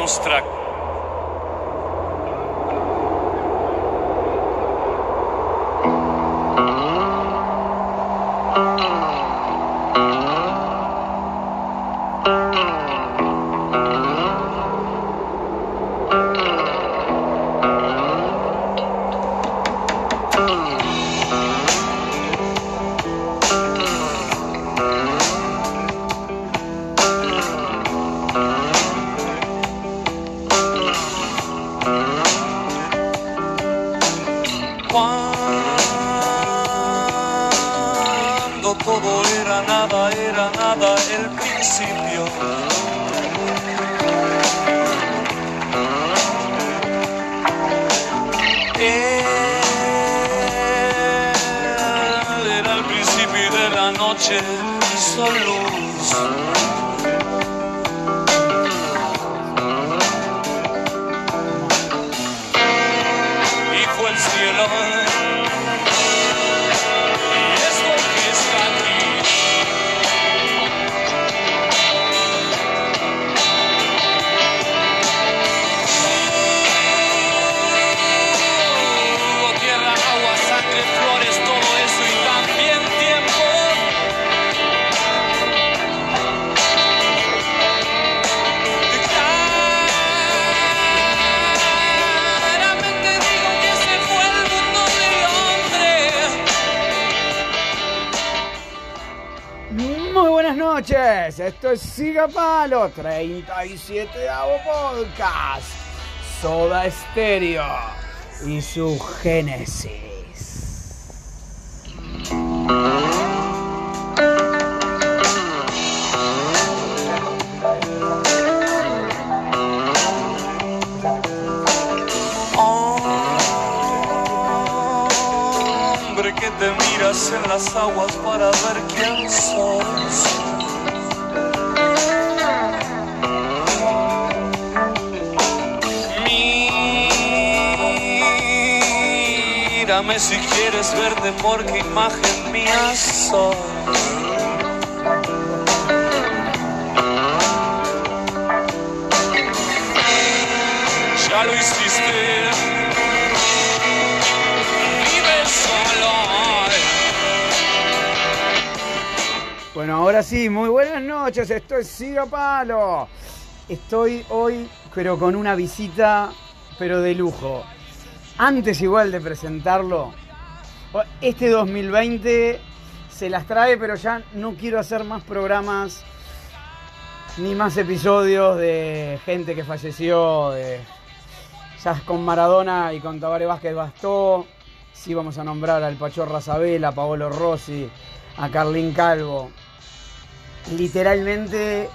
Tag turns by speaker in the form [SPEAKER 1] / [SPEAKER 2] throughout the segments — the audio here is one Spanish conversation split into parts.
[SPEAKER 1] nos trago hizo luz. y fue esto
[SPEAKER 2] es Siga Palo, 37 podcast, Soda Stereo y su génesis.
[SPEAKER 1] Hombre que te miras en las aguas para ver quién sos. Si quieres verte porque imagen mía sos. Ya lo hiciste. Vive solo.
[SPEAKER 2] Bueno, ahora sí, muy buenas noches, esto es Palo. Estoy hoy, pero con una visita, pero de lujo. Antes igual de presentarlo, este 2020 se las trae, pero ya no quiero hacer más programas ni más episodios de gente que falleció, de ya con Maradona y con Tabaré Vázquez bastó. Sí vamos a nombrar al Pachorra Sabela, a Paolo Rossi, a Carlín Calvo. Literalmente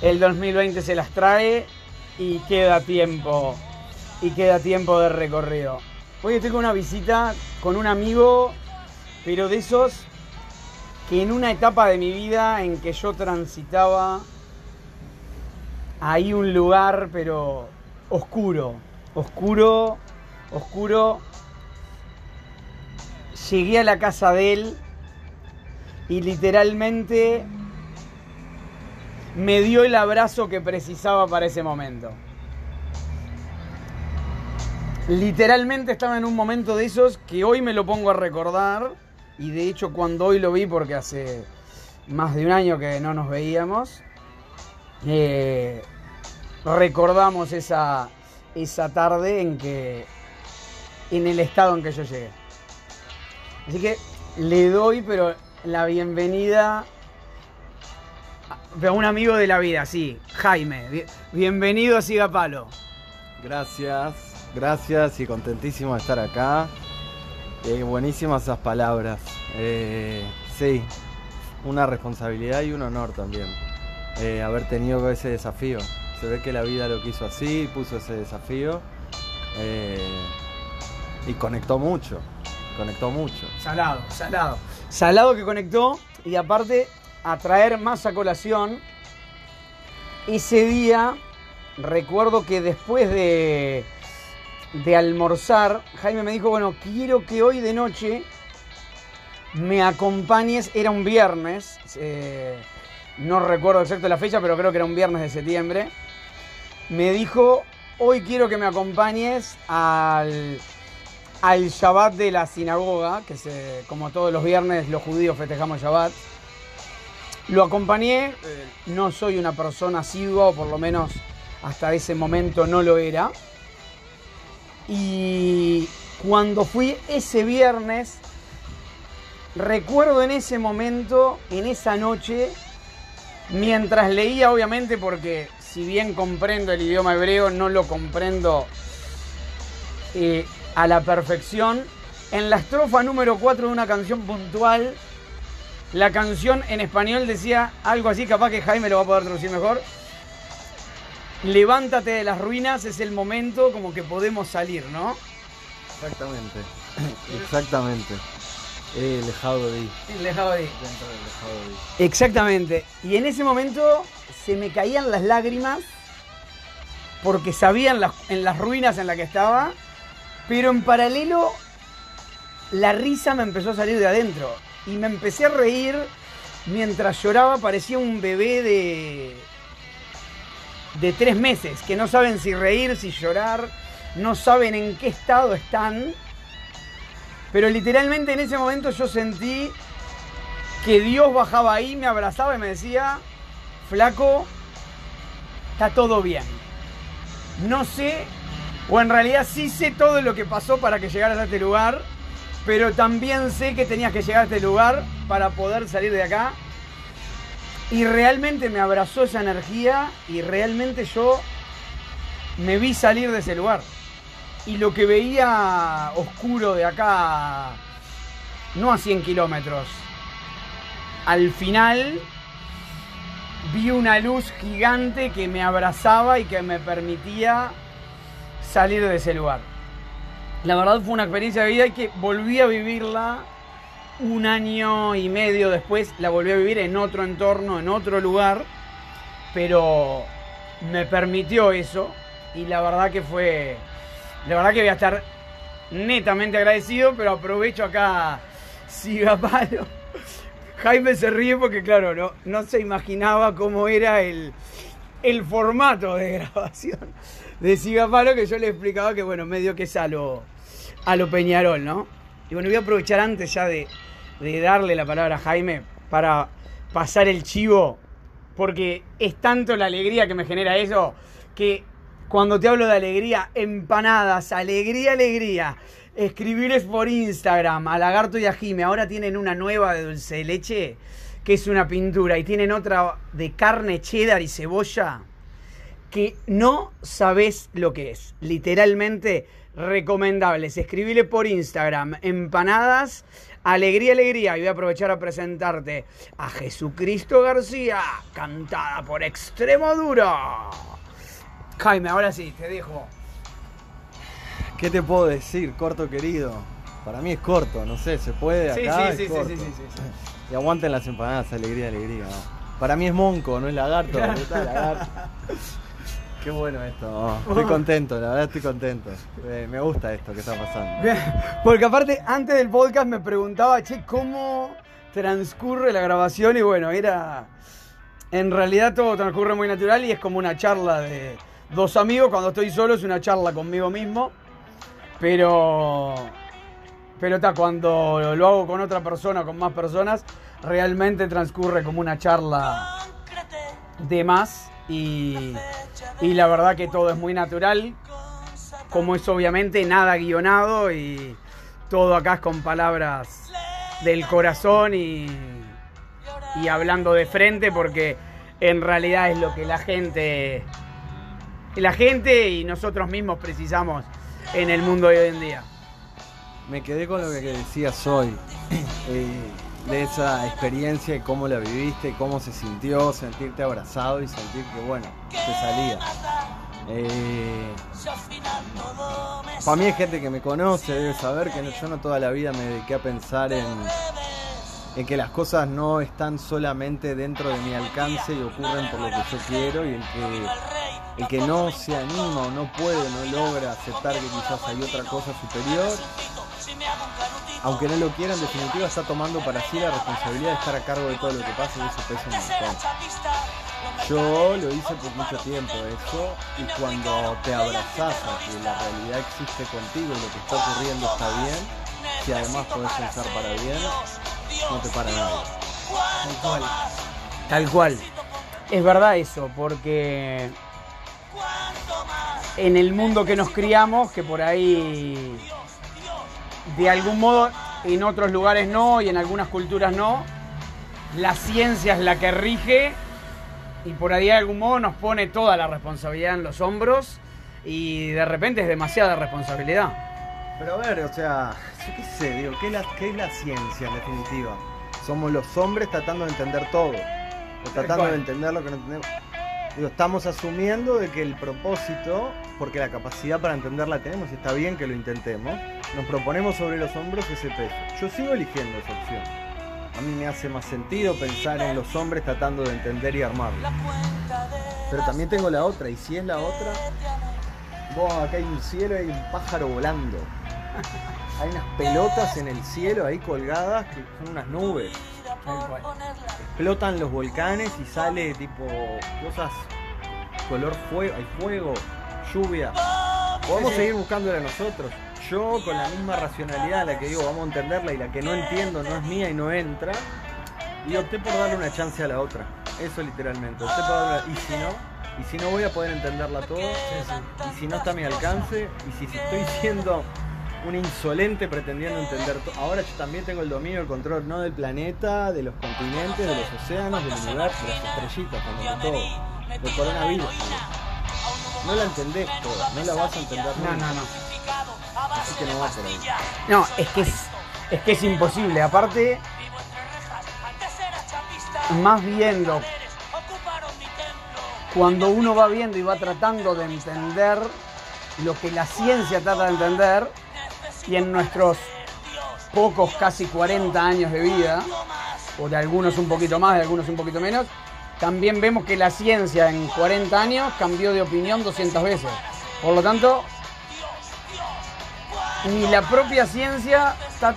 [SPEAKER 2] el 2020 se las trae y queda tiempo. Y queda tiempo de recorrido. Hoy estoy con una visita con un amigo, pero de esos que en una etapa de mi vida en que yo transitaba ahí un lugar, pero oscuro, oscuro, oscuro. Llegué a la casa de él y literalmente me dio el abrazo que precisaba para ese momento. Literalmente estaba en un momento de esos que hoy me lo pongo a recordar y de hecho cuando hoy lo vi porque hace más de un año que no nos veíamos, eh, recordamos esa, esa tarde en que en el estado en que yo llegué. Así que le doy pero la bienvenida a un amigo de la vida, sí, Jaime. Bien- Bienvenido a Siga Palo.
[SPEAKER 3] Gracias, gracias y contentísimo de estar acá. Eh, buenísimas esas palabras. Eh, sí, una responsabilidad y un honor también eh, haber tenido ese desafío. Se ve que la vida lo quiso así, puso ese desafío y conectó mucho, conectó mucho.
[SPEAKER 2] Salado, salado. Salado que conectó y aparte a traer más a colación. Ese día recuerdo que después de, de almorzar, Jaime me dijo, bueno, quiero que hoy de noche me acompañes, era un viernes, eh, no recuerdo exacto la fecha, pero creo que era un viernes de septiembre. me dijo, hoy quiero que me acompañes al, al Shabbat de la sinagoga, que se, como todos los viernes los judíos festejamos Shabbat. Lo acompañé, eh, no soy una persona asidua, o por lo menos hasta ese momento no lo era. Y cuando fui ese viernes, recuerdo en ese momento, en esa noche, mientras leía, obviamente, porque si bien comprendo el idioma hebreo, no lo comprendo eh, a la perfección. En la estrofa número 4 de una canción puntual, la canción en español decía algo así, capaz que Jaime lo va a poder traducir mejor. Levántate de las ruinas, es el momento como que podemos salir, ¿no?
[SPEAKER 3] Exactamente. Exactamente. El lejado de
[SPEAKER 2] El lejado de
[SPEAKER 3] del lejado de
[SPEAKER 2] Exactamente. Y en ese momento se me caían las lágrimas porque sabían las, en las ruinas en las que estaba, pero en paralelo la risa me empezó a salir de adentro y me empecé a reír mientras lloraba, parecía un bebé de de tres meses que no saben si reír, si llorar, no saben en qué estado están. Pero literalmente en ese momento yo sentí que Dios bajaba ahí, me abrazaba y me decía, flaco, está todo bien. No sé, o en realidad sí sé todo lo que pasó para que llegaras a este lugar, pero también sé que tenías que llegar a este lugar para poder salir de acá. Y realmente me abrazó esa energía y realmente yo me vi salir de ese lugar. Y lo que veía oscuro de acá, no a 100 kilómetros, al final vi una luz gigante que me abrazaba y que me permitía salir de ese lugar. La verdad fue una experiencia de vida y que volví a vivirla un año y medio después, la volví a vivir en otro entorno, en otro lugar, pero me permitió eso y la verdad que fue, la verdad que voy a estar netamente agradecido, pero aprovecho acá, siga palo. Jaime se ríe porque, claro, no, no se imaginaba cómo era el, el formato de grabación de Sigapalo, que yo le explicaba que, bueno, medio que es a lo, a lo Peñarol, ¿no? Y bueno, voy a aprovechar antes ya de, de darle la palabra a Jaime para pasar el chivo, porque es tanto la alegría que me genera eso, que cuando te hablo de alegría, empanadas, alegría, alegría. Escribirles por Instagram a Lagarto y a Jime. Ahora tienen una nueva de dulce de leche, que es una pintura, y tienen otra de carne cheddar y cebolla, que no sabes lo que es. Literalmente recomendables. Escribile por Instagram, empanadas, alegría, alegría. Y voy a aprovechar a presentarte a Jesucristo García, cantada por Extremo Duro. Jaime, ahora sí, te dejo.
[SPEAKER 3] ¿Qué te puedo decir, corto querido? Para mí es corto, no sé, se puede
[SPEAKER 2] Sí,
[SPEAKER 3] acá.
[SPEAKER 2] sí, sí, sí, sí, sí, sí, sí.
[SPEAKER 3] Y aguanten las empanadas, alegría, alegría. Para mí es monco, no es lagarto. ¿no está lagarto? Qué bueno esto. ¿no? Estoy contento, la verdad estoy contento. Eh, me gusta esto que está pasando.
[SPEAKER 2] Bien, Porque aparte, antes del podcast me preguntaba, che, ¿cómo transcurre la grabación? Y bueno, era. En realidad todo transcurre muy natural y es como una charla de dos amigos. Cuando estoy solo es una charla conmigo mismo. Pero. Pero está, cuando lo hago con otra persona, con más personas, realmente transcurre como una charla de más. Y, la verdad que todo es muy natural como es obviamente nada guionado y todo acá es con palabras del corazón y, y hablando de frente porque en realidad es lo que la gente la gente y nosotros mismos precisamos en el mundo de hoy en día.
[SPEAKER 3] Me quedé con lo que decías hoy, eh, de esa experiencia y cómo la viviste, cómo se sintió, sentirte abrazado y sentir que, bueno, te salía. Eh, para mí hay gente que me conoce, debe saber que yo no toda la vida me dediqué a pensar en, en que las cosas no están solamente dentro de mi alcance y ocurren por lo que yo quiero y el que, el que no se anima o no puede, no logra aceptar que quizás hay otra cosa superior, aunque no lo quiera, en definitiva está tomando para sí la responsabilidad de estar a cargo de todo lo que pasa y eso pesa un montón. Yo lo hice por mucho tiempo eso y cuando te abrazás a que la realidad existe contigo y lo que está ocurriendo está bien, si además podés pensar para bien, no te para nadie.
[SPEAKER 2] Tal cual. Tal cual. Es verdad eso, porque en el mundo que nos criamos, que por ahí de algún modo en otros lugares no y en algunas culturas no, la ciencia es la que rige y por ahí de algún modo nos pone toda la responsabilidad en los hombros y de repente es demasiada responsabilidad.
[SPEAKER 3] Pero a ver, o sea, yo qué sé, digo, ¿qué es la, qué es la ciencia en definitiva? Somos los hombres tratando de entender todo, o tratando de entender lo que no entendemos. Digo, estamos asumiendo de que el propósito, porque la capacidad para entenderla tenemos y está bien que lo intentemos, nos proponemos sobre los hombros ese peso. Yo sigo eligiendo esa opción. A mí me hace más sentido pensar en los hombres tratando de entender y armarlo. Pero también tengo la otra, y si es la otra, vos acá hay un cielo y hay un pájaro volando. Hay unas pelotas en el cielo ahí colgadas que son unas nubes. Explotan los volcanes y sale tipo cosas color fuego, hay fuego, lluvia. Podemos seguir buscándola nosotros. Yo con la misma racionalidad, la que digo vamos a entenderla y la que no entiendo no es mía y no entra. Y opté por darle una chance a la otra. Eso literalmente. Opté por darle Y si no, y si no voy a poder entenderla todo, y si no está a mi alcance, y si, si estoy siendo un insolente pretendiendo entender todo. Ahora yo también tengo el dominio, el control, no del planeta, de los continentes, de los océanos, del universo, de las estrellitas, de todo. Del coronavirus. también. No la entendés toda, no la vas a entender
[SPEAKER 2] No,
[SPEAKER 3] nunca.
[SPEAKER 2] no, no.
[SPEAKER 3] Así que no va por ahí.
[SPEAKER 2] No, es que es, es que es imposible. Aparte, más viendo cuando uno va viendo y va tratando de entender lo que la ciencia trata de entender, y en nuestros pocos, casi 40 años de vida, o de algunos un poquito más, de algunos un poquito menos, también vemos que la ciencia en 40 años cambió de opinión 200 veces. Por lo tanto, ni la propia ciencia está,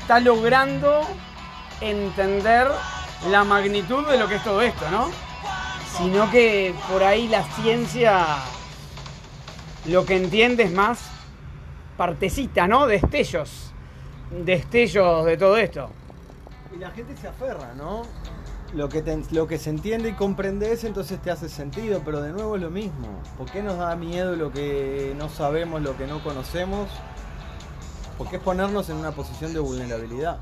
[SPEAKER 2] está logrando entender la magnitud de lo que es todo esto, ¿no? Sino que por ahí la ciencia lo que entiende es más partecita, ¿no? Destellos. Destellos de todo esto.
[SPEAKER 3] Y la gente se aferra, ¿no? Lo que, te- lo que se entiende y comprendes entonces te hace sentido, pero de nuevo es lo mismo. ¿Por qué nos da miedo lo que no sabemos, lo que no conocemos? Porque es ponernos en una posición de vulnerabilidad.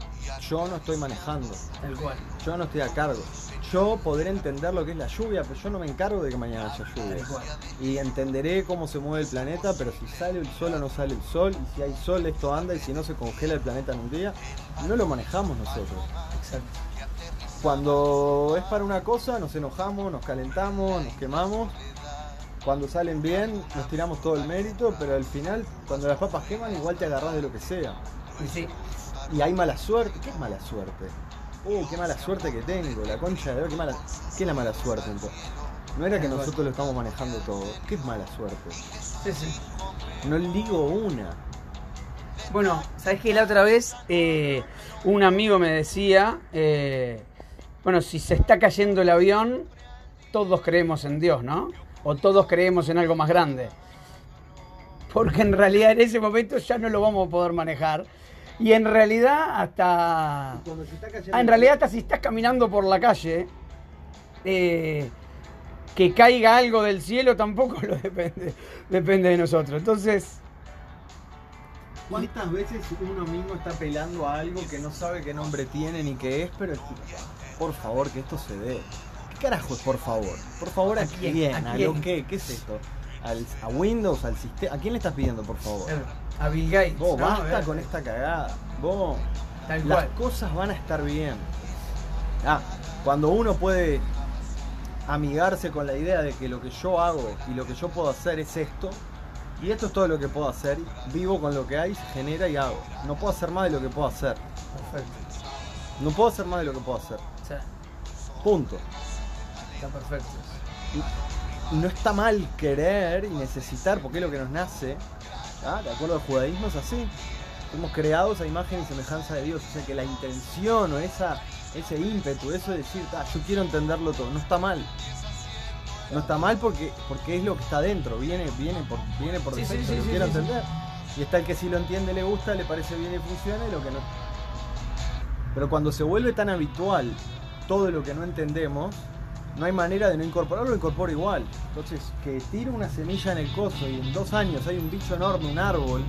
[SPEAKER 3] Yo no estoy manejando,
[SPEAKER 2] Tal cual.
[SPEAKER 3] yo no estoy a cargo. Yo podré entender lo que es la lluvia, pero yo no me encargo de que mañana haya lluvia. Y entenderé cómo se mueve el planeta, pero si sale el sol o no sale el sol, y si hay sol esto anda, y si no se congela el planeta en un día, no lo manejamos nosotros.
[SPEAKER 2] Exacto.
[SPEAKER 3] Cuando es para una cosa, nos enojamos, nos calentamos, nos quemamos. Cuando salen bien, nos tiramos todo el mérito, pero al final, cuando las papas queman, igual te agarrás de lo que sea.
[SPEAKER 2] Sí,
[SPEAKER 3] Y hay mala suerte. ¿Qué es mala suerte? Uh, qué mala suerte que tengo, la concha de qué mala. ¿Qué es la mala suerte entonces? No era que nosotros lo estamos manejando todo. ¿Qué mala suerte?
[SPEAKER 2] sí, sí.
[SPEAKER 3] No digo una.
[SPEAKER 2] Bueno, ¿sabes que la otra vez eh, un amigo me decía, eh, bueno, si se está cayendo el avión, todos creemos en Dios, ¿no? O todos creemos en algo más grande. Porque en realidad en ese momento ya no lo vamos a poder manejar. Y en realidad hasta...
[SPEAKER 3] Cuando se está cayendo
[SPEAKER 2] Ah, en realidad hasta si estás caminando por la calle, eh, que caiga algo del cielo tampoco lo depende, depende de nosotros. Entonces...
[SPEAKER 3] ¿Cuántas veces uno mismo está pelando a algo que no sabe qué nombre tiene ni qué es, pero es- por favor que esto se dé? ¿Qué carajo es por favor? Por favor, ¿a,
[SPEAKER 2] ¿A quién?
[SPEAKER 3] quién?
[SPEAKER 2] ¿A
[SPEAKER 3] ¿A,
[SPEAKER 2] quién?
[SPEAKER 3] lo qué? ¿Qué es esto? ¿Al- ¿A Windows? ¿Al sistema? ¿A quién le estás pidiendo, por favor?
[SPEAKER 2] A Bill Gates.
[SPEAKER 3] Vos,
[SPEAKER 2] ¿no?
[SPEAKER 3] basta
[SPEAKER 2] Eh,
[SPEAKER 3] con esta cagada. Vos,
[SPEAKER 2] Tal
[SPEAKER 3] las
[SPEAKER 2] cual.
[SPEAKER 3] cosas van a estar bien. Ah, cuando uno puede amigarse con la idea de que lo que yo hago y lo que yo puedo hacer es esto, y esto es todo lo que puedo hacer, vivo con lo que hay, genera y hago. No puedo hacer más de lo que puedo hacer.
[SPEAKER 2] Perfecto.
[SPEAKER 3] No puedo hacer más de lo que puedo hacer.
[SPEAKER 2] Sea,
[SPEAKER 3] Punto.
[SPEAKER 2] está perfecto.
[SPEAKER 3] Y no está mal querer y necesitar, porque es lo que nos nace. ¿ah? De acuerdo al judaísmo es así. Fuimos creados a imagen y semejanza de Dios. O sea que la intención o esa, ese ímpetu, eso de decir, "Ah, yo quiero entenderlo todo, no está mal. no está mal porque, porque es lo que está dentro, viene, viene por, viene por
[SPEAKER 2] Sí, sí,
[SPEAKER 3] defecto,
[SPEAKER 2] sí,
[SPEAKER 3] lo quiero entender. Y está el que si lo entiende, le gusta, le parece bien y funciona, y lo que no. Pero cuando se vuelve tan habitual todo lo que no entendemos, no hay manera de no incorporarlo, lo incorporo igual. Entonces, que tire una semilla en el coso y en dos años hay un bicho enorme, un árbol.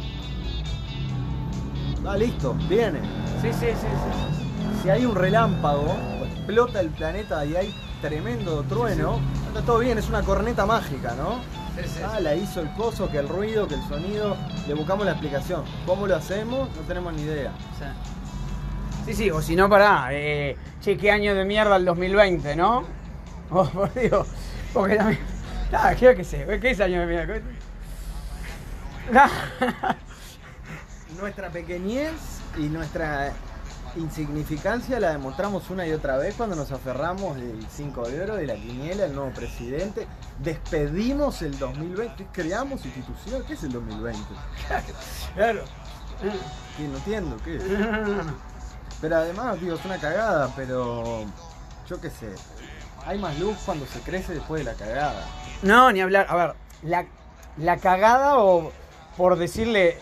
[SPEAKER 3] Ah, listo, viene.
[SPEAKER 2] Sí, sí, sí, sí.
[SPEAKER 3] Si hay un relámpago, explota el planeta y hay tremendo trueno, está todo bien, es una corneta mágica, ¿no?
[SPEAKER 2] Sí, sí,
[SPEAKER 3] Ah, la hizo el coso, que el ruido, que el sonido. Le buscamos la explicación. ¿Cómo lo hacemos? No tenemos ni idea.
[SPEAKER 2] Sí, sí, o si no, pará. Eh, che, qué año de mierda el 2020, ¿no? Oh, por Dios. Porque también. Ah, creo que sé. ¿Qué es año de
[SPEAKER 3] Nuestra pequeñez y nuestra insignificancia la demostramos una y otra vez cuando nos aferramos del 5 de oro, de la quiniela, el nuevo presidente. Despedimos el 2020, creamos institución. ¿Qué es el 2020?
[SPEAKER 2] Claro.
[SPEAKER 3] ¿Qué? No entiendo, ¿qué es? Pero además, digo, es una cagada, pero yo qué sé. Hay más luz cuando se crece después de la cagada.
[SPEAKER 2] No, ni hablar. A ver, la, la cagada o por decirle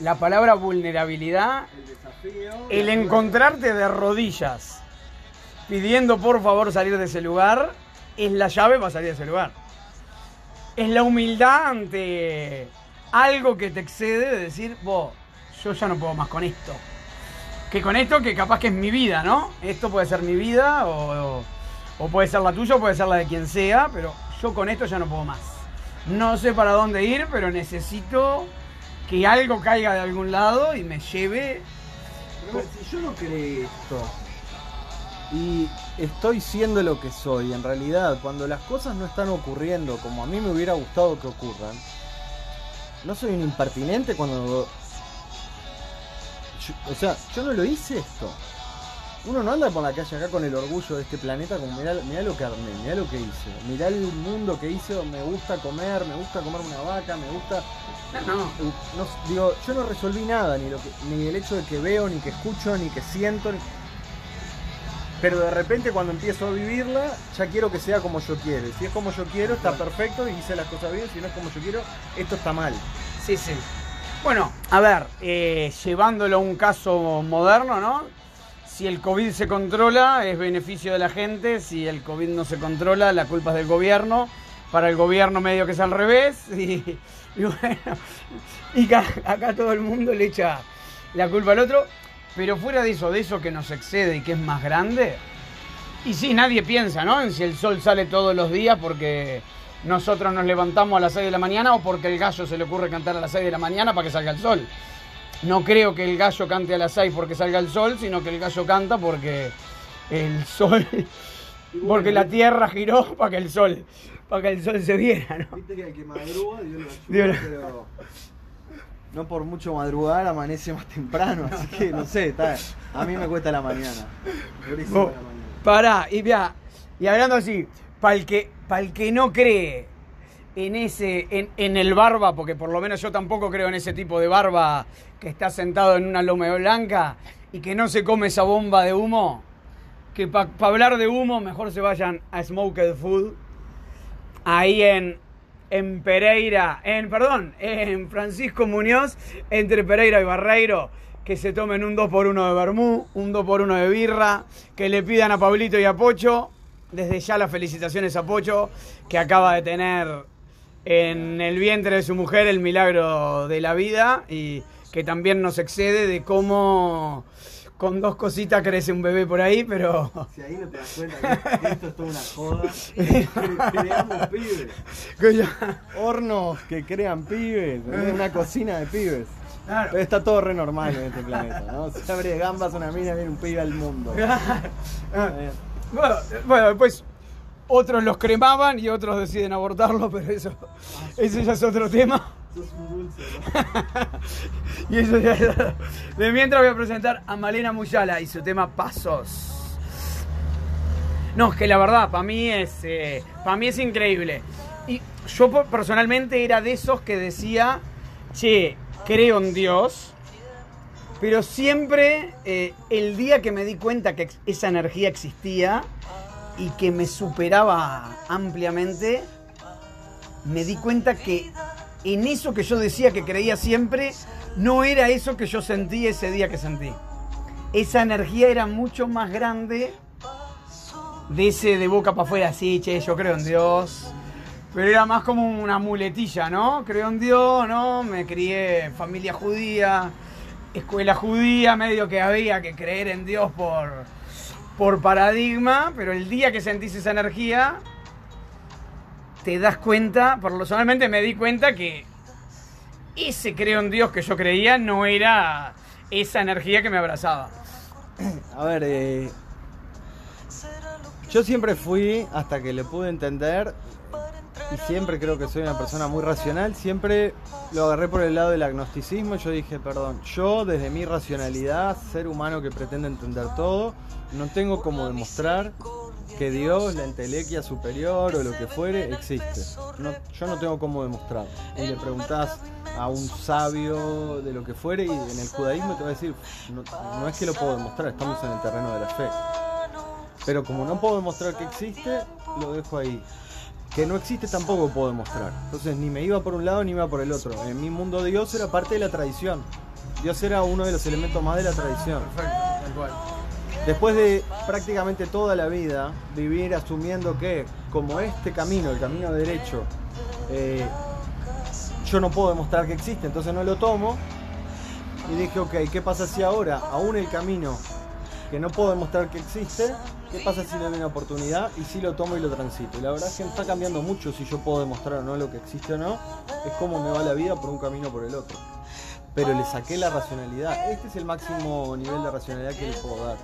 [SPEAKER 2] la palabra vulnerabilidad,
[SPEAKER 3] El desafío.
[SPEAKER 2] el encontrarte de rodillas pidiendo por favor salir de ese lugar es la llave para salir de ese lugar. Es la humildad ante algo que te excede de decir, vos, yo ya no puedo más con esto. Que con esto que capaz que es mi vida, ¿no? Esto puede ser mi vida o, o puede ser la tuya o puede ser la de quien sea, pero yo con esto ya no puedo más. No sé para dónde ir, pero necesito que algo caiga de algún lado y me lleve
[SPEAKER 3] Pero si yo no creé esto y estoy siendo lo que soy, en realidad, cuando las cosas no están ocurriendo como a mí me hubiera gustado que ocurran, no soy un impertinente cuando. O sea, yo no lo hice esto. Uno no anda por la calle acá con el orgullo de este planeta como mirá, mirá lo que armé, mirá lo que hice, mirá el mundo que hice, me gusta comer, me gusta comer una vaca, me gusta
[SPEAKER 2] No, no.
[SPEAKER 3] no, digo, yo no resolví nada, ni, lo que- ni el hecho de que veo, ni que escucho, ni que siento. ni- Pero de repente cuando empiezo a vivirla, ya quiero que sea como yo quiero. Y si es como yo quiero, está perfecto y hice las cosas bien. Si no es como yo quiero, esto está mal.
[SPEAKER 2] Sí, sí. Bueno, a ver, eh, llevándolo a un caso moderno, ¿no? Si el COVID se controla, es beneficio de la gente. Si el COVID no se controla, la culpa es del gobierno. Para el gobierno medio que es al revés. Y, bueno, y acá todo el mundo le echa la culpa al otro. Pero fuera de eso, de eso que nos excede y que es más grande, y sí, nadie piensa, ¿no? En si el sol sale todos los días porque nosotros nos levantamos a las 6 de la mañana o porque el gallo se le ocurre cantar a las 6 de la mañana para que salga el sol. No creo que el gallo cante a las 6 porque salga el sol, sino que el gallo canta porque el sol, porque la tierra giró para que el sol, para que el sol se viera, ¿no?
[SPEAKER 3] Viste que el que madruga, Dios lo
[SPEAKER 2] Dios lo-
[SPEAKER 3] pero no por mucho madrugar amanece más temprano, así que no sé, está, a mí me cuesta la mañana. La mañana.
[SPEAKER 2] Pará, y vea, y hablando así, para el que, el que no cree en ese, en, en el barba, porque por lo menos yo tampoco creo en ese tipo de barba que está sentado en una loma blanca y que no se come esa bomba de humo, que para hablar de humo mejor se vayan a Smoked Food, ahí en, en Pereira, en, perdón, en Francisco Muñoz, entre Pereira y Barreiro, que se tomen un 2x1 de vermú, un 2x1 de birra, que le pidan a Pablito y a Pocho, desde ya las felicitaciones a Pocho, que acaba de tener en el vientre de su mujer el milagro de la vida y que también nos excede de cómo con dos cositas crece un bebé por ahí, pero...
[SPEAKER 3] Si ahí no te das cuenta que esto es toda una joda, cre- creamos pibes. Hornos que crean pibes, una cocina de pibes.
[SPEAKER 2] Claro.
[SPEAKER 3] Pero está todo re normal en este planeta, ¿no? Se abre gambas una mina, viene un pibe al mundo. Eh,
[SPEAKER 2] Bueno, bueno, después otros los cremaban y otros deciden abortarlo, pero eso, eso ya es otro tema.
[SPEAKER 3] Sos un dulce,
[SPEAKER 2] Y eso ya es- De mientras voy a presentar a Malena Muyala y su tema Pasos. No, es que la verdad, para mí es. para mí es increíble. Y yo personalmente era de esos que decía, che, creo en Dios. Pero siempre eh, el día que me di cuenta que esa energía existía y que me superaba ampliamente, me di cuenta que en eso que yo decía que creía siempre, no era eso que yo sentí ese día que sentí. Esa energía era mucho más grande de ese de boca para afuera, sí, che, yo creo en Dios. Pero era más como una muletilla, ¿no? Creo en Dios, ¿no? Me crié familia judía, escuela judía, medio que había que creer en Dios por, por paradigma, pero el día que sentís esa energía, te das cuenta, solamente me di cuenta que ese creo en Dios que yo creía no era esa energía que me abrazaba.
[SPEAKER 3] A ver, eh, yo siempre fui, hasta que le pude entender, y siempre creo que soy una persona muy racional, siempre lo agarré por el lado del agnosticismo yo dije, perdón, yo desde mi racionalidad, ser humano que pretende entender todo, no tengo como demostrar que Dios, la entelequia superior o lo que fuere, existe. yo no tengo cómo demostrar. Y le preguntás a un sabio de lo que fuere y en el judaísmo te va a decir, no, es que lo puedo demostrar, estamos en el terreno de la fe. Pero como no puedo demostrar que existe, lo dejo ahí. Que no existe tampoco puedo demostrar. Entonces ni me iba por un lado ni iba por el otro. En mi mundo Dios era parte de la tradición. Dios era uno de los elementos más de la tradición.
[SPEAKER 2] Perfecto, tal cual.
[SPEAKER 3] Después de prácticamente toda la vida vivir asumiendo que como este camino, el camino derecho, eh, yo no puedo demostrar que existe, entonces no lo tomo. Y dije, ok, ¿qué pasa si ahora, aún el camino que no puedo demostrar que existe, qué pasa si le doy una oportunidad y si lo tomo y lo transito? Y la verdad es que está cambiando mucho si yo puedo demostrar o no lo que existe o no, es como me va la vida por un camino o por el otro. Pero le saqué la racionalidad. Este es el máximo nivel de racionalidad que le puedo dar.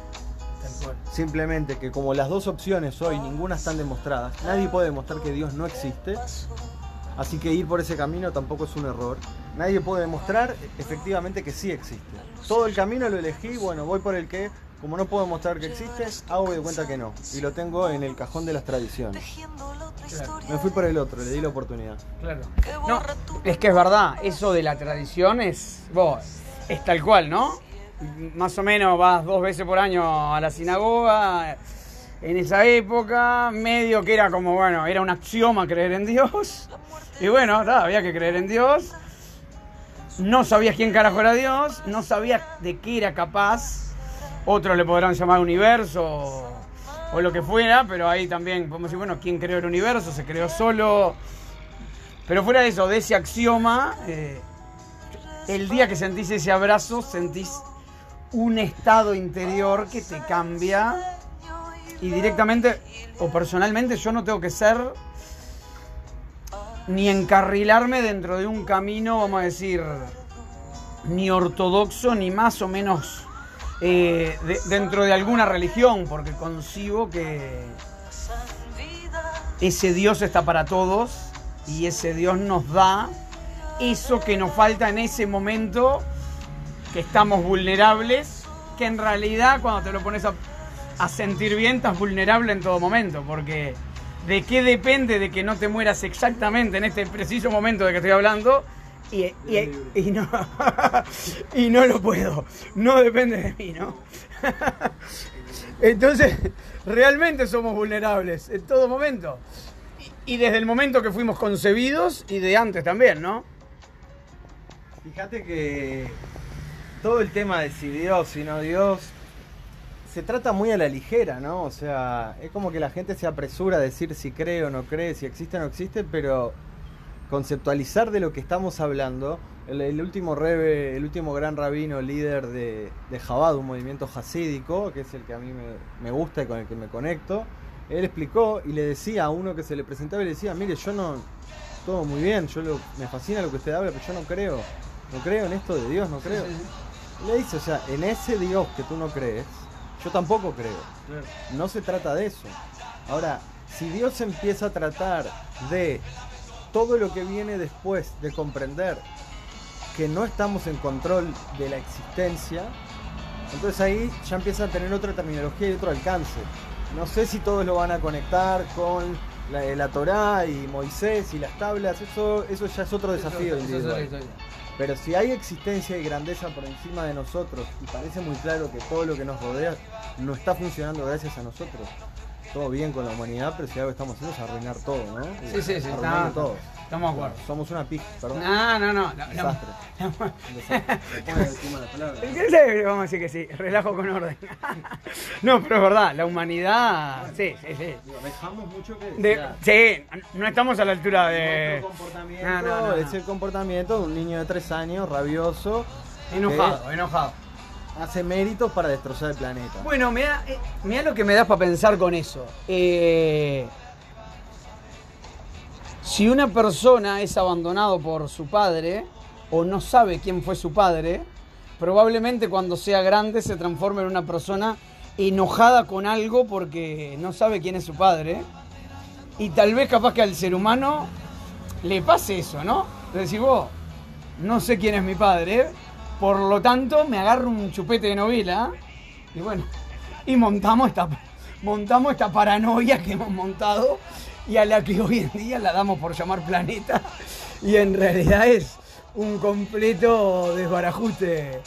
[SPEAKER 3] Simplemente que como las dos opciones hoy ninguna están demostradas, nadie puede demostrar que Dios no existe, así que ir por ese camino tampoco es un error. Nadie puede demostrar efectivamente que sí existe. Todo el camino lo elegí, bueno, voy por el que, como no puedo demostrar que existe, hago de cuenta que no. Y lo tengo en el cajón de las tradiciones. Me fui por el otro, le di la oportunidad.
[SPEAKER 2] Claro. No, es que es verdad, eso de la tradición es, vos, es tal cual, ¿no? Más o menos vas dos veces por año a la sinagoga. En esa época, medio que era como, bueno, era un axioma creer en Dios. Y bueno, había que creer en Dios. No sabías quién carajo era Dios, no sabías de qué era capaz. Otros le podrán llamar universo o, lo que fuera, pero ahí también podemos decir, bueno, ¿quién creó el universo? ¿Se creó solo? Pero fuera de eso, de ese axioma, eh, el día que sentís ese abrazo, sentís un estado interior que te cambia. Y directamente o personalmente yo no tengo que ser ni encarrilarme dentro de un camino, vamos a decir, ni ortodoxo, ni más o menos eh, dentro de alguna religión, porque concibo que ese Dios está para todos y ese Dios nos da eso que nos falta en ese momento que estamos vulnerables, que en realidad cuando te lo pones a, sentir bien estás vulnerable en todo momento, porque ¿de qué depende de que no te mueras exactamente en este preciso momento de que estoy hablando? Y, no, y no lo puedo, no depende de mí, ¿no? Entonces, realmente somos vulnerables en todo momento. Y desde el momento que fuimos concebidos y de antes también, ¿no?
[SPEAKER 3] Fíjate que todo el tema de si Dios, si no Dios, se trata muy a la ligera, ¿no? O sea, es como que la gente se apresura a decir si cree o no cree, si existe o no existe, pero conceptualizar de lo que estamos hablando, el, último rebe, el último gran rabino, líder de, de Jabad, un movimiento hasídico, que es el que a mí me, gusta y con el que me conecto, él explicó y le decía a uno que se le presentaba y le decía, mire, yo no, todo muy bien, yo me fascina lo que usted habla, pero yo no creo, no creo en esto de Dios, no creo. Le dice, o sea, en ese Dios que tú no crees, yo tampoco creo. No se trata de eso. Ahora, si Dios empieza a tratar de todo lo que viene después de comprender que no estamos en control de la existencia, entonces ahí ya empieza a tener otra terminología y otro alcance. No sé si todos lo van a conectar con la, la Torá y Moisés y las tablas, eso, eso ya es otro desafío individual. Pero si hay existencia y grandeza por encima de nosotros, y parece muy claro que todo lo que nos rodea no está funcionando gracias a nosotros, todo bien con la humanidad, pero si algo estamos haciendo es arruinar todo, ¿no?
[SPEAKER 2] Sí, sí, sí. Arruinar
[SPEAKER 3] todo.
[SPEAKER 2] Estamos de acuerdo.
[SPEAKER 3] Somos una pija, perdón.
[SPEAKER 2] No, no, no. la-
[SPEAKER 3] Desastre.
[SPEAKER 2] la- Vamos a decir que sí, relajo con orden. No, pero es verdad, la humanidad. Sí, sí, sí.
[SPEAKER 3] Dejamos mucho que
[SPEAKER 2] De- sí, no estamos a la altura de.
[SPEAKER 3] Comportamiento
[SPEAKER 2] No, no, no,
[SPEAKER 3] es
[SPEAKER 2] no.
[SPEAKER 3] el comportamiento de un niño de tres años, rabioso,
[SPEAKER 2] Enojado, enojado.
[SPEAKER 3] hace méritos para destrozar el planeta.
[SPEAKER 2] Bueno, mira, mira lo que me das para pensar con eso. Eh, si una persona es abandonado por su padre o no sabe quién fue su padre, probablemente cuando sea grande se transforme en una persona enojada con algo porque no sabe quién es su padre. Y tal vez capaz que al ser humano le pase eso, ¿no? De decir, vos, no sé quién es mi padre, por lo tanto me agarro un chupete de novela y bueno, y montamos esta, montamos esta paranoia que hemos montado y a la que hoy en día la damos por llamar planeta y en realidad es un completo desbarajuste.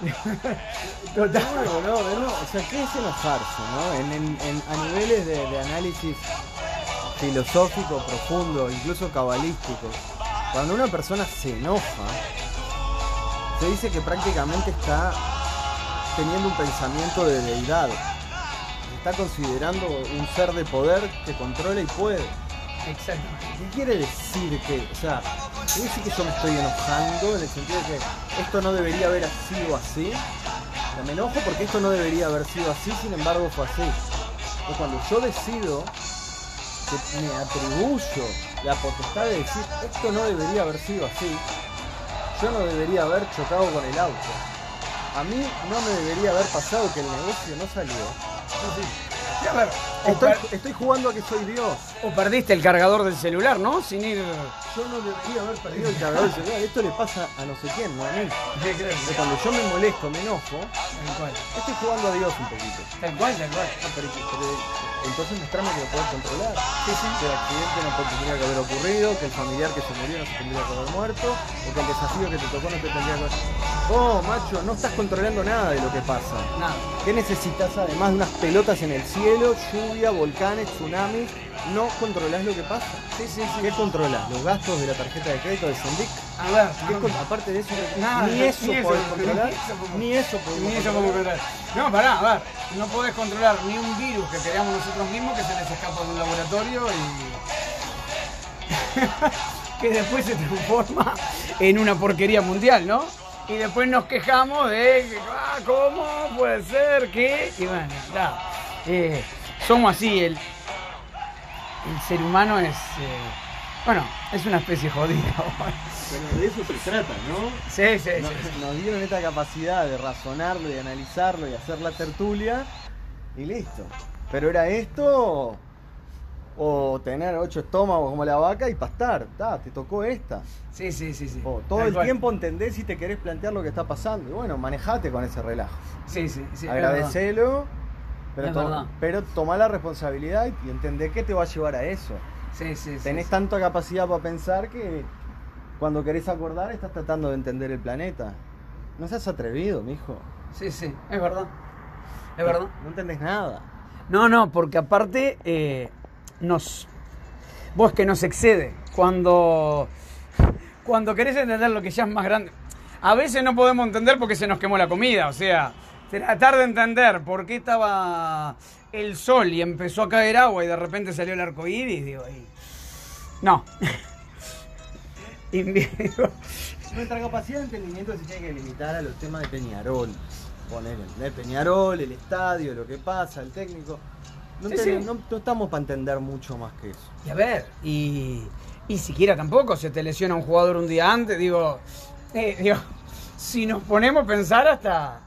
[SPEAKER 2] Total.
[SPEAKER 3] No, O sea, ¿qué es enojarse, no? En, en- en- a niveles de, de análisis filosófico, profundo, incluso cabalístico, cuando una persona se enoja, se dice que prácticamente está teniendo un pensamiento de deidad. Está considerando un ser de poder que controla y puede.
[SPEAKER 2] Exactamente.
[SPEAKER 3] ¿Qué quiere decir que, o sea, quiere decir que yo me estoy enojando en el sentido de que esto no debería haber sido así? O sea, me enojo porque esto no debería haber sido así, sin embargo fue así. Entonces, cuando yo decido que me atribuyo la potestad de decir esto no debería haber sido así, yo no debería haber chocado con el auto. A mí no me debería haber pasado que el negocio no salió.
[SPEAKER 2] A ver,
[SPEAKER 3] Estoy,
[SPEAKER 2] per-
[SPEAKER 3] estoy jugando a que soy Dios.
[SPEAKER 2] o perdiste el cargador del celular, ¿no? Sin ir.
[SPEAKER 3] Yo no debería haber perdido el cargador del celular. Esto le pasa a no sé quién, no a mí. Entonces, cuando yo me molesto, me enojo,
[SPEAKER 2] Tal cual.
[SPEAKER 3] estoy jugando a Dios un poquito.
[SPEAKER 2] Tal cual, tal cual.
[SPEAKER 3] Ah, pero- pero- entonces mostrame que lo puedes controlar.
[SPEAKER 2] Sí, sí.
[SPEAKER 3] Que el accidente no tendría que haber ocurrido, que el familiar que se murió no se tendría que haber muerto, o que el desafío que te tocó no te tendría que haber... Oh, macho, no estás controlando nada de lo que pasa.
[SPEAKER 2] Nada.
[SPEAKER 3] ¿Qué necesitas además de unas pelotas en el cielo, lluvia, volcanes, tsunamis? No controlás lo que pasa.
[SPEAKER 2] Sí, sí, sí.
[SPEAKER 3] ¿Qué controlas? ¿Los gastos de la tarjeta de crédito de Sendic?
[SPEAKER 2] A ver,
[SPEAKER 3] ¿Qué
[SPEAKER 2] no,
[SPEAKER 3] aparte de eso,
[SPEAKER 2] Nada,
[SPEAKER 3] ni eso
[SPEAKER 2] ni eso,
[SPEAKER 3] podés controlar, ni eso podemos
[SPEAKER 2] Ni eso como controlar. No, pará, a ver, no podés controlar ni un virus que creamos nosotros mismos que se les escapa de un laboratorio y. que después se transforma en una porquería mundial, ¿no? Y después nos quejamos de ah, ¿cómo puede ser que.? Y bueno, ya. eh, somos así, el, el ser humano es. eh, bueno, es una especie jodida.
[SPEAKER 3] Pero de eso se trata, ¿no?
[SPEAKER 2] sí, sí,
[SPEAKER 3] Nos,
[SPEAKER 2] sí.
[SPEAKER 3] nos dieron esta capacidad de razonarlo, de analizarlo y hacer la tertulia y listo. Pero era esto o tener ocho estómagos como la vaca y pastar. Ta, te tocó esta.
[SPEAKER 2] Sí, sí, sí, sí.
[SPEAKER 3] O todo
[SPEAKER 2] Tal
[SPEAKER 3] el
[SPEAKER 2] cual.
[SPEAKER 3] tiempo entendés si te querés plantear lo que está pasando. Y bueno, manejate con ese relajo.
[SPEAKER 2] Sí, sí, sí. verdad.
[SPEAKER 3] Pero, toma la responsabilidad y entendé que te va a llevar a eso.
[SPEAKER 2] Sí, sí, sí.
[SPEAKER 3] Tenés
[SPEAKER 2] sí.
[SPEAKER 3] tanta capacidad para pensar que cuando querés acordar estás tratando de entender el planeta. No seas atrevido, mijo.
[SPEAKER 2] Sí, sí, es verdad. Es verdad.
[SPEAKER 3] No entendés nada.
[SPEAKER 2] No, no, porque aparte eh, nos. Vos que nos excede. Cuando. Cuando querés entender lo que ya es más grande. A veces no podemos entender porque se nos quemó la comida. O sea, tratar de entender por qué estaba el sol y empezó a caer agua y de repente salió el arco iris, digo, y- No.
[SPEAKER 3] Nuestra capacidad de entendimiento se tiene que limitar a los temas de Peñarol. Poner el Peñarol, el estadio, lo que pasa, el técnico. No,
[SPEAKER 2] Sí,
[SPEAKER 3] enten-
[SPEAKER 2] sí.
[SPEAKER 3] no- no estamos para entender mucho más que eso.
[SPEAKER 2] Y a ver, y, y siquiera tampoco se te lesiona un jugador un día antes, digo, eh, digo, si nos ponemos a pensar hasta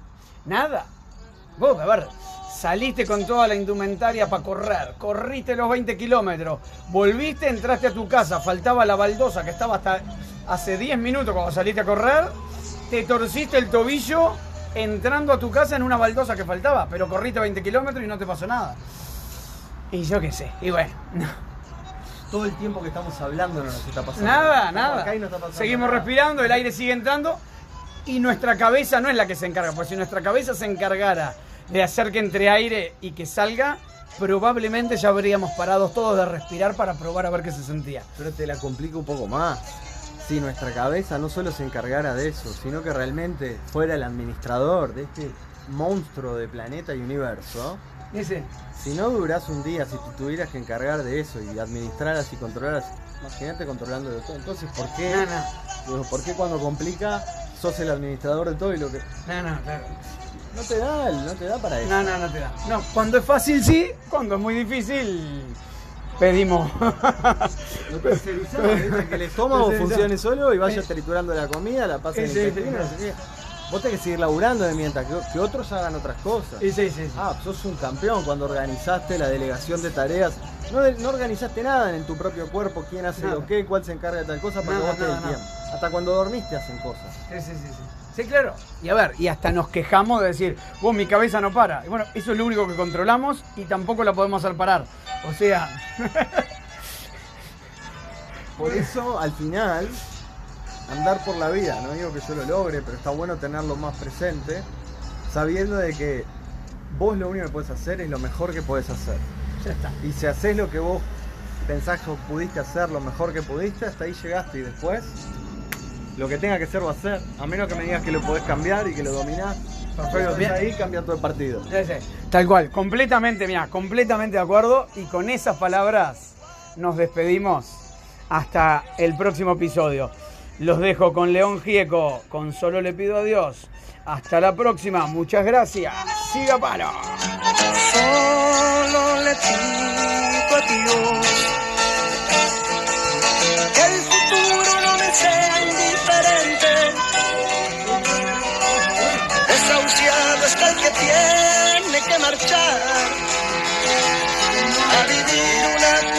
[SPEAKER 2] nada. Vos, a ver, saliste con toda la indumentaria para correr, corriste los 20 kilómetros, volviste, entraste a tu casa, faltaba la baldosa que estaba hasta hace 10 minutos cuando saliste a correr, te torciste el tobillo entrando a tu casa en una baldosa que faltaba, pero corriste 20 kilómetros y no te pasó nada. Y yo qué sé, y bueno, no.
[SPEAKER 3] Todo el tiempo que estamos hablando no nos está pasando.
[SPEAKER 2] Nada, nada.
[SPEAKER 3] acá y no está pasando
[SPEAKER 2] Seguimos
[SPEAKER 3] nada.
[SPEAKER 2] respirando, el aire sigue entrando y nuestra cabeza no es la que se encarga, pues si nuestra cabeza se encargara de hacer que entre aire y que salga, probablemente ya habríamos parado todos de respirar para probar a ver qué se sentía.
[SPEAKER 3] Pero te la complico un poco más. Si nuestra cabeza no solo se encargara de eso, sino que realmente fuera el administrador de este monstruo de planeta y universo,
[SPEAKER 2] Dice,
[SPEAKER 3] si no durás un día, si te tuvieras que encargar de eso y administraras y controlaras, imagínate controlando de todo. Entonces, ¿por qué? Digo, ¿Por qué cuando complica sos el administrador de todo y lo que...
[SPEAKER 2] no, no, claro.
[SPEAKER 3] No te da, no te da para eso.
[SPEAKER 2] No, no, no te da. No, cuando es fácil sí, cuando es muy difícil pedimos.
[SPEAKER 3] Lo tercerizás, ¿viste? que el estómago funcione solo y vaya triturando la comida, la pasa en el qué. Vos tenés que seguir laburando de mientras que, que otros hagan otras cosas.
[SPEAKER 2] Sí, sí, sí.
[SPEAKER 3] Ah, sos un campeón cuando organizaste la delegación de tareas. No, organizaste nada en tu propio cuerpo, quién hace
[SPEAKER 2] Nada.
[SPEAKER 3] lo que, cuál se encarga de tal cosa, para que vos
[SPEAKER 2] nada,
[SPEAKER 3] tiempo. Hasta cuando dormiste hacen cosas.
[SPEAKER 2] Sí, sí, sí, sí. Sí, claro. Y a ver, y hasta nos quejamos de decir, vos, mi cabeza no para. Y bueno, eso es lo único que controlamos y tampoco la podemos hacer parar. O sea,
[SPEAKER 3] Por eso, al final, andar por la vida, no digo que yo lo logre, pero está bueno tenerlo más presente, sabiendo de que vos lo único que puedes hacer es lo mejor que podés hacer.
[SPEAKER 2] ya está.
[SPEAKER 3] Y si haces lo que vos pensás que pudiste hacer lo mejor que pudiste, hasta ahí llegaste y después lo que tenga que ser va a ser. A menos que me digas que lo podés cambiar y que lo dominás.
[SPEAKER 2] Perfecto, bien.
[SPEAKER 3] ahí cambia todo el partido.
[SPEAKER 2] Sí, sí. Tal cual, completamente, mira, completamente de acuerdo. Y con esas palabras nos despedimos hasta el próximo episodio. Los dejo con León Gieco, con Solo le pido a Dios. Hasta la próxima, muchas gracias. Siga palo.
[SPEAKER 4] Solo le pido a Dios que el futuro no me sea indiferente. Desahuciado está el que tiene que marchar a vivir una